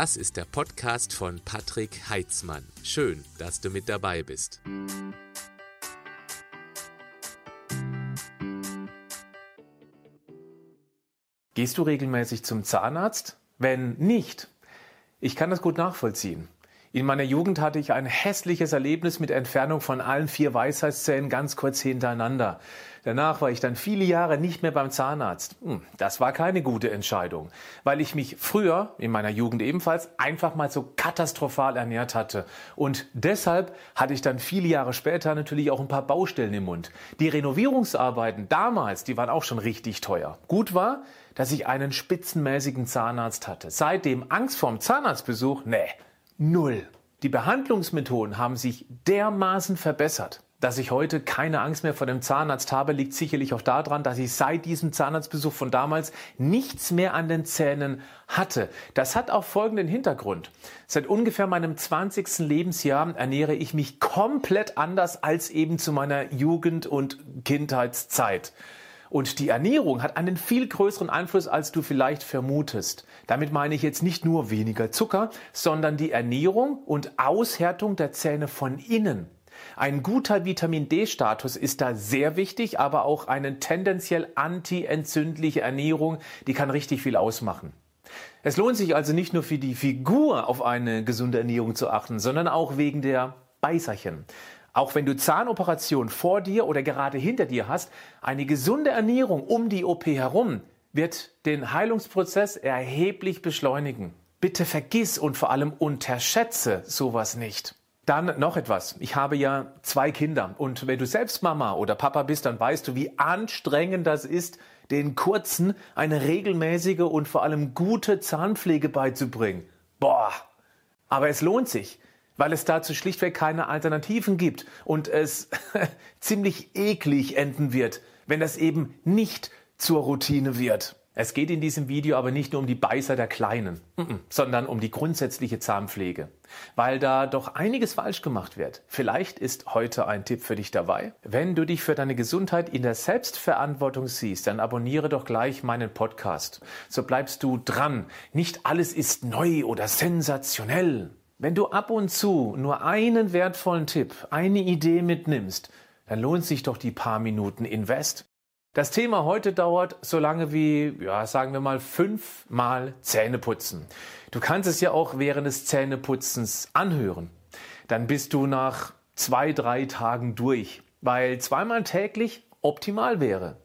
Das ist der Podcast von Patrick Heitzmann. Schön, dass du mit dabei bist. Gehst du regelmäßig zum Zahnarzt? Wenn nicht, ich kann das gut nachvollziehen. In meiner Jugend hatte ich ein hässliches Erlebnis mit Entfernung von allen vier Weisheitszähnen ganz kurz hintereinander. Danach war ich dann viele Jahre nicht mehr beim Zahnarzt. Hm, das war keine gute Entscheidung, weil ich mich früher, in meiner Jugend ebenfalls, einfach mal so katastrophal ernährt hatte. Und deshalb hatte ich dann viele Jahre später natürlich auch ein paar Baustellen im Mund. Die Renovierungsarbeiten damals, die waren auch schon richtig teuer. Gut war, dass ich einen spitzenmäßigen Zahnarzt hatte. Seitdem Angst vorm Zahnarztbesuch, nee Null. Die Behandlungsmethoden haben sich dermaßen verbessert. Dass ich heute keine Angst mehr vor dem Zahnarzt habe, liegt sicherlich auch daran, dass ich seit diesem Zahnarztbesuch von damals nichts mehr an den Zähnen hatte. Das hat auch folgenden Hintergrund. Seit ungefähr meinem 20. Lebensjahr ernähre ich mich komplett anders als eben zu meiner Jugend- und Kindheitszeit. Und die Ernährung hat einen viel größeren Einfluss, als du vielleicht vermutest. Damit meine ich jetzt nicht nur weniger Zucker, sondern die Ernährung und Aushärtung der Zähne von innen. Ein guter Vitamin D-Status ist da sehr wichtig, aber auch eine tendenziell antientzündliche Ernährung, die kann richtig viel ausmachen. Es lohnt sich also nicht nur für die Figur auf eine gesunde Ernährung zu achten, sondern auch wegen der Beißerchen. Auch wenn du Zahnoperationen vor dir oder gerade hinter dir hast, eine gesunde Ernährung um die OP herum wird den Heilungsprozess erheblich beschleunigen. Bitte vergiss und vor allem unterschätze sowas nicht. Dann noch etwas. Ich habe ja zwei Kinder und wenn du selbst Mama oder Papa bist, dann weißt du, wie anstrengend das ist, den Kurzen eine regelmäßige und vor allem gute Zahnpflege beizubringen. Boah. Aber es lohnt sich weil es dazu schlichtweg keine Alternativen gibt und es ziemlich eklig enden wird, wenn das eben nicht zur Routine wird. Es geht in diesem Video aber nicht nur um die Beißer der Kleinen, sondern um die grundsätzliche Zahnpflege, weil da doch einiges falsch gemacht wird. Vielleicht ist heute ein Tipp für dich dabei. Wenn du dich für deine Gesundheit in der Selbstverantwortung siehst, dann abonniere doch gleich meinen Podcast. So bleibst du dran. Nicht alles ist neu oder sensationell. Wenn du ab und zu nur einen wertvollen Tipp, eine Idee mitnimmst, dann lohnt sich doch die paar Minuten Invest. Das Thema heute dauert so lange wie, ja, sagen wir mal fünfmal Zähneputzen. Du kannst es ja auch während des Zähneputzens anhören. Dann bist du nach zwei, drei Tagen durch, weil zweimal täglich optimal wäre.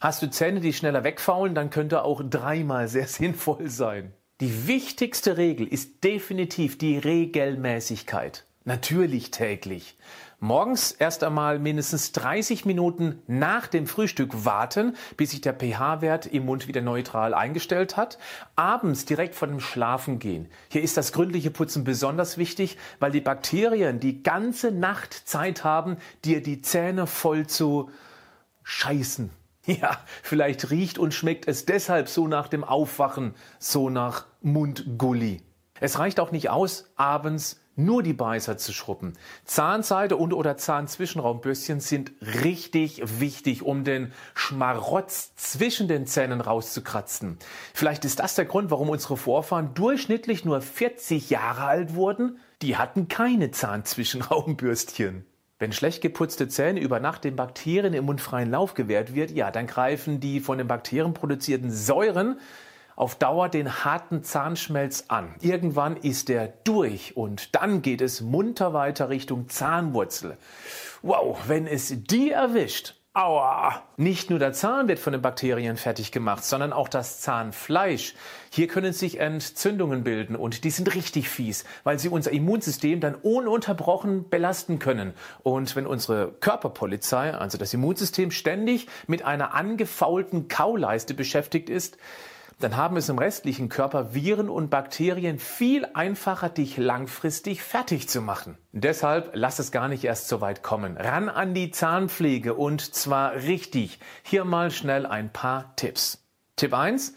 Hast du Zähne, die schneller wegfaulen, dann könnte auch dreimal sehr sinnvoll sein. Die wichtigste Regel ist definitiv die Regelmäßigkeit. Natürlich täglich. Morgens erst einmal mindestens 30 Minuten nach dem Frühstück warten, bis sich der pH-Wert im Mund wieder neutral eingestellt hat. Abends direkt vor dem Schlafengehen. Hier ist das gründliche Putzen besonders wichtig, weil die Bakterien die ganze Nacht Zeit haben, dir die Zähne voll zu scheißen. Ja, vielleicht riecht und schmeckt es deshalb so nach dem Aufwachen, so nach Mundgulli. Es reicht auch nicht aus, abends nur die Beißer zu schrubben. Zahnseide und oder Zahnzwischenraumbürstchen sind richtig wichtig, um den Schmarotz zwischen den Zähnen rauszukratzen. Vielleicht ist das der Grund, warum unsere Vorfahren durchschnittlich nur 40 Jahre alt wurden. Die hatten keine Zahnzwischenraumbürstchen. Wenn schlecht geputzte Zähne über Nacht den Bakterien im Mund freien Lauf gewährt wird, ja, dann greifen die von den Bakterien produzierten Säuren auf Dauer den harten Zahnschmelz an. Irgendwann ist er durch und dann geht es munter weiter Richtung Zahnwurzel. Wow, wenn es die erwischt, Aua! Nicht nur der Zahn wird von den Bakterien fertig gemacht, sondern auch das Zahnfleisch. Hier können sich Entzündungen bilden und die sind richtig fies, weil sie unser Immunsystem dann ununterbrochen belasten können. Und wenn unsere Körperpolizei, also das Immunsystem, ständig mit einer angefaulten Kauleiste beschäftigt ist, dann haben es im restlichen Körper Viren und Bakterien viel einfacher, dich langfristig fertig zu machen. Deshalb lass es gar nicht erst so weit kommen. Ran an die Zahnpflege und zwar richtig. Hier mal schnell ein paar Tipps. Tipp 1.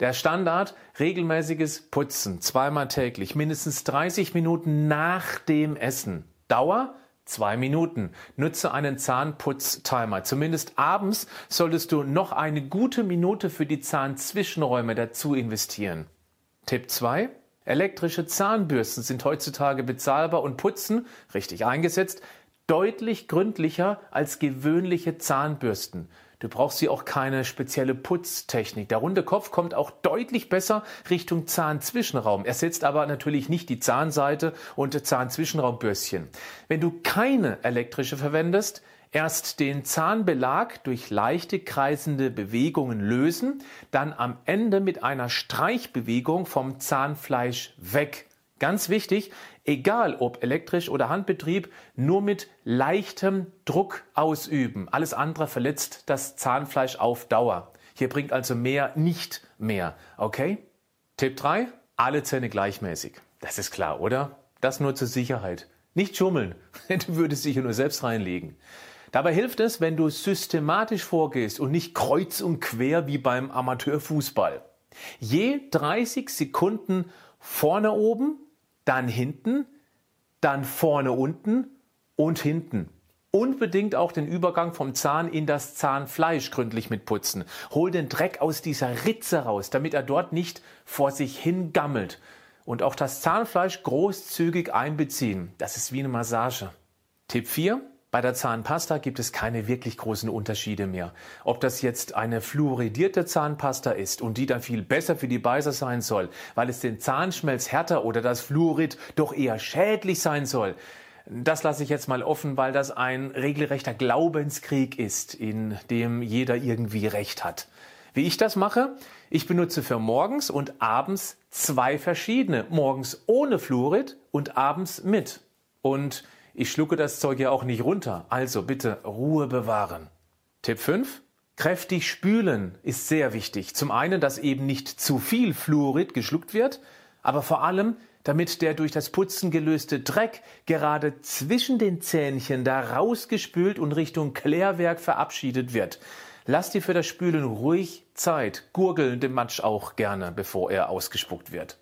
Der Standard, regelmäßiges Putzen, zweimal täglich, mindestens 30 Minuten nach dem Essen. Dauer Zwei Minuten. Nutze einen Zahnputztimer. Zumindest abends solltest du noch eine gute Minute für die Zahnzwischenräume dazu investieren. Tipp 2. Elektrische Zahnbürsten sind heutzutage bezahlbar und putzen, richtig eingesetzt, deutlich gründlicher als gewöhnliche Zahnbürsten. Du brauchst hier auch keine spezielle Putztechnik. Der runde Kopf kommt auch deutlich besser Richtung Zahnzwischenraum. Ersetzt aber natürlich nicht die Zahnseite und Zahnzwischenraumbürstchen. Wenn du keine elektrische verwendest, erst den Zahnbelag durch leichte kreisende Bewegungen lösen, dann am Ende mit einer Streichbewegung vom Zahnfleisch weg. Ganz wichtig, egal ob elektrisch oder Handbetrieb, nur mit leichtem Druck ausüben. Alles andere verletzt das Zahnfleisch auf Dauer. Hier bringt also mehr nicht mehr. Okay? Tipp 3. Alle Zähne gleichmäßig. Das ist klar, oder? Das nur zur Sicherheit. Nicht schummeln. Du würdest dich hier nur selbst reinlegen. Dabei hilft es, wenn du systematisch vorgehst und nicht kreuz und quer wie beim Amateurfußball. Je 30 Sekunden vorne oben, dann hinten, dann vorne unten und hinten. Unbedingt auch den Übergang vom Zahn in das Zahnfleisch gründlich mitputzen. Hol den Dreck aus dieser Ritze raus, damit er dort nicht vor sich hin gammelt. Und auch das Zahnfleisch großzügig einbeziehen. Das ist wie eine Massage. Tipp 4. Bei der Zahnpasta gibt es keine wirklich großen Unterschiede mehr. Ob das jetzt eine fluoridierte Zahnpasta ist und die dann viel besser für die Beißer sein soll, weil es den Zahnschmelz härter oder das Fluorid doch eher schädlich sein soll, das lasse ich jetzt mal offen, weil das ein regelrechter Glaubenskrieg ist, in dem jeder irgendwie Recht hat. Wie ich das mache? Ich benutze für morgens und abends zwei verschiedene. Morgens ohne Fluorid und abends mit. Und ich schlucke das Zeug ja auch nicht runter, also bitte Ruhe bewahren. Tipp 5. Kräftig spülen ist sehr wichtig. Zum einen, dass eben nicht zu viel Fluorid geschluckt wird, aber vor allem, damit der durch das Putzen gelöste Dreck gerade zwischen den Zähnchen da rausgespült und Richtung Klärwerk verabschiedet wird. Lass dir für das Spülen ruhig Zeit, gurgeln den Matsch auch gerne, bevor er ausgespuckt wird.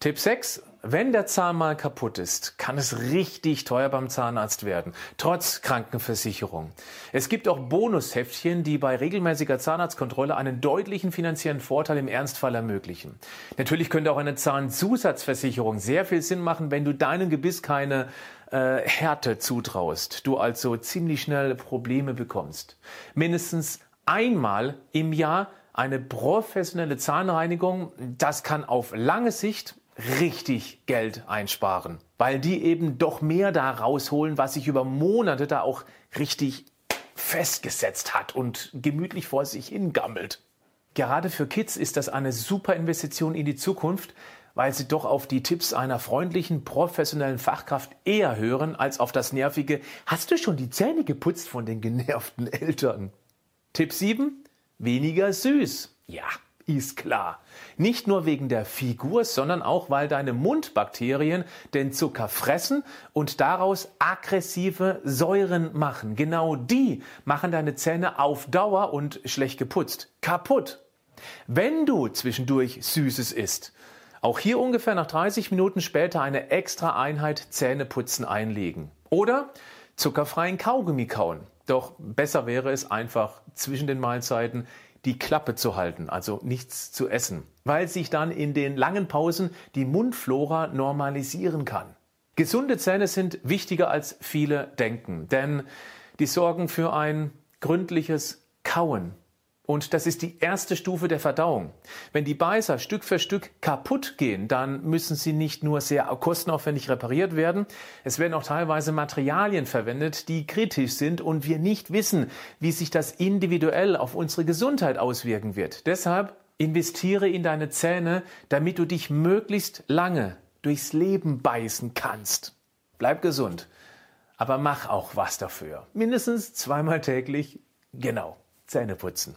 Tipp 6. Wenn der Zahn mal kaputt ist, kann es richtig teuer beim Zahnarzt werden, trotz Krankenversicherung. Es gibt auch Bonusheftchen, die bei regelmäßiger Zahnarztkontrolle einen deutlichen finanziellen Vorteil im Ernstfall ermöglichen. Natürlich könnte auch eine Zahnzusatzversicherung sehr viel Sinn machen, wenn du deinem Gebiss keine äh, Härte zutraust, du also ziemlich schnell Probleme bekommst. Mindestens einmal im Jahr eine professionelle Zahnreinigung, das kann auf lange Sicht richtig Geld einsparen, weil die eben doch mehr da rausholen, was sich über Monate da auch richtig festgesetzt hat und gemütlich vor sich hingammelt. Gerade für Kids ist das eine super Investition in die Zukunft, weil sie doch auf die Tipps einer freundlichen, professionellen Fachkraft eher hören als auf das nervige Hast du schon die Zähne geputzt von den genervten Eltern? Tipp 7. Weniger süß. Ja, ist klar. Nicht nur wegen der Figur, sondern auch, weil deine Mundbakterien den Zucker fressen und daraus aggressive Säuren machen. Genau die machen deine Zähne auf Dauer und schlecht geputzt kaputt. Wenn du zwischendurch Süßes isst, auch hier ungefähr nach 30 Minuten später eine extra Einheit Zähneputzen einlegen. Oder zuckerfreien Kaugummi kauen. Doch besser wäre es einfach zwischen den Mahlzeiten die Klappe zu halten, also nichts zu essen, weil sich dann in den langen Pausen die Mundflora normalisieren kann. Gesunde Zähne sind wichtiger als viele denken, denn die sorgen für ein gründliches Kauen. Und das ist die erste Stufe der Verdauung. Wenn die Beißer Stück für Stück kaputt gehen, dann müssen sie nicht nur sehr kostenaufwendig repariert werden, es werden auch teilweise Materialien verwendet, die kritisch sind und wir nicht wissen, wie sich das individuell auf unsere Gesundheit auswirken wird. Deshalb investiere in deine Zähne, damit du dich möglichst lange durchs Leben beißen kannst. Bleib gesund, aber mach auch was dafür. Mindestens zweimal täglich, genau, Zähne putzen.